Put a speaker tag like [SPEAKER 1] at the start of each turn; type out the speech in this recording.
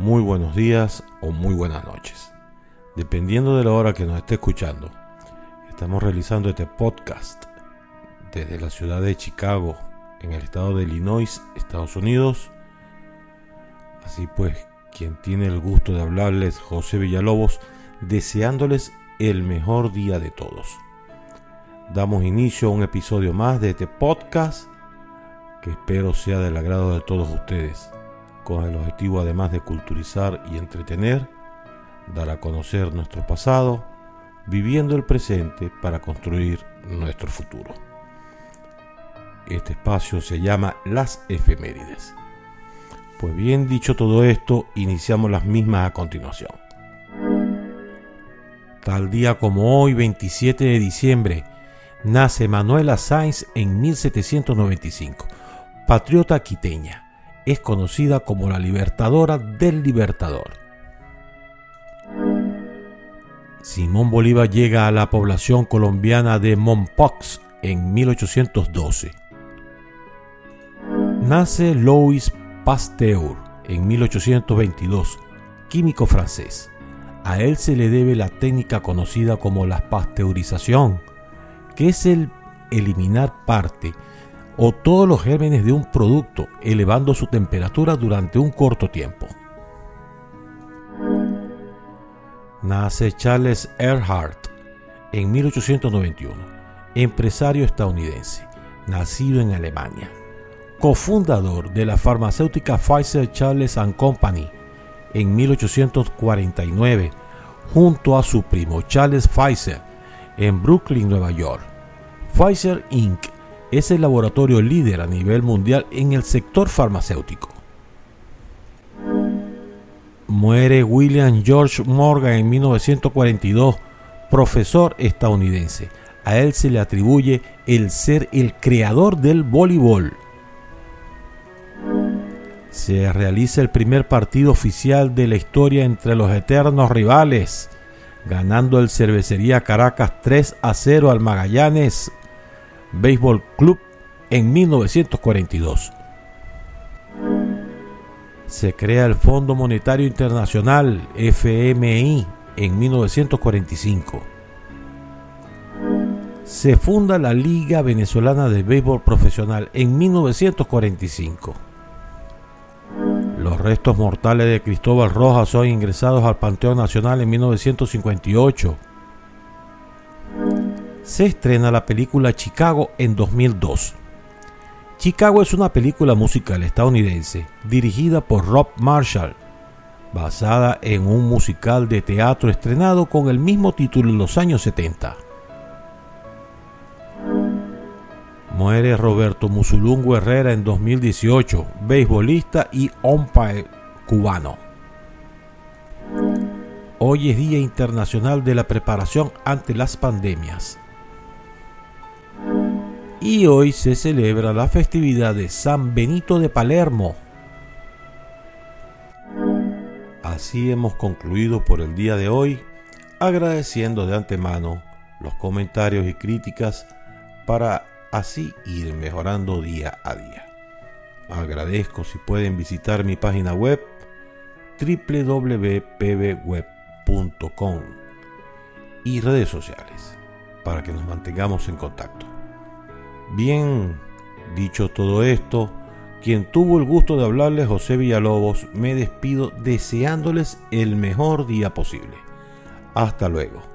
[SPEAKER 1] muy buenos días o muy buenas noches. Dependiendo de la hora que nos esté escuchando, estamos realizando este podcast desde la ciudad de Chicago, en el estado de Illinois, Estados Unidos. Así pues, quien tiene el gusto de hablarles, José Villalobos, deseándoles el mejor día de todos. Damos inicio a un episodio más de este podcast que espero sea del agrado de todos ustedes, con el objetivo además de culturizar y entretener, dar a conocer nuestro pasado, viviendo el presente para construir nuestro futuro. Este espacio se llama Las Efemérides. Pues bien dicho todo esto, iniciamos las mismas a continuación. Tal día como hoy, 27 de diciembre, nace Manuela Sáenz en 1795 patriota quiteña. Es conocida como la libertadora del libertador. Simón Bolívar llega a la población colombiana de Mompox en 1812. Nace Louis Pasteur en 1822, químico francés. A él se le debe la técnica conocida como la pasteurización, que es el eliminar parte o todos los gérmenes de un producto, elevando su temperatura durante un corto tiempo. Nace Charles Earhart en 1891, empresario estadounidense, nacido en Alemania, cofundador de la farmacéutica Pfizer Charles ⁇ Company en 1849, junto a su primo Charles Pfizer en Brooklyn, Nueva York. Pfizer Inc es el laboratorio líder a nivel mundial en el sector farmacéutico. Muere William George Morgan en 1942, profesor estadounidense. A él se le atribuye el ser el creador del voleibol. Se realiza el primer partido oficial de la historia entre los eternos rivales, ganando el Cervecería Caracas 3 a 0 al Magallanes Béisbol Club en 1942. Se crea el Fondo Monetario Internacional, FMI, en 1945. Se funda la Liga Venezolana de Béisbol Profesional en 1945. Los restos mortales de Cristóbal Rojas son ingresados al Panteón Nacional en 1958 se estrena la película Chicago en 2002. Chicago es una película musical estadounidense dirigida por Rob Marshall, basada en un musical de teatro estrenado con el mismo título en los años 70. Muere Roberto Musulungo Herrera en 2018, beisbolista y umpire cubano. Hoy es Día Internacional de la Preparación ante las Pandemias y hoy se celebra la festividad de San Benito de Palermo. Así hemos concluido por el día de hoy, agradeciendo de antemano los comentarios y críticas para así ir mejorando día a día. Agradezco si pueden visitar mi página web www.pbweb.com y redes sociales para que nos mantengamos en contacto. Bien, dicho todo esto, quien tuvo el gusto de hablarles, José Villalobos, me despido deseándoles el mejor día posible. Hasta luego.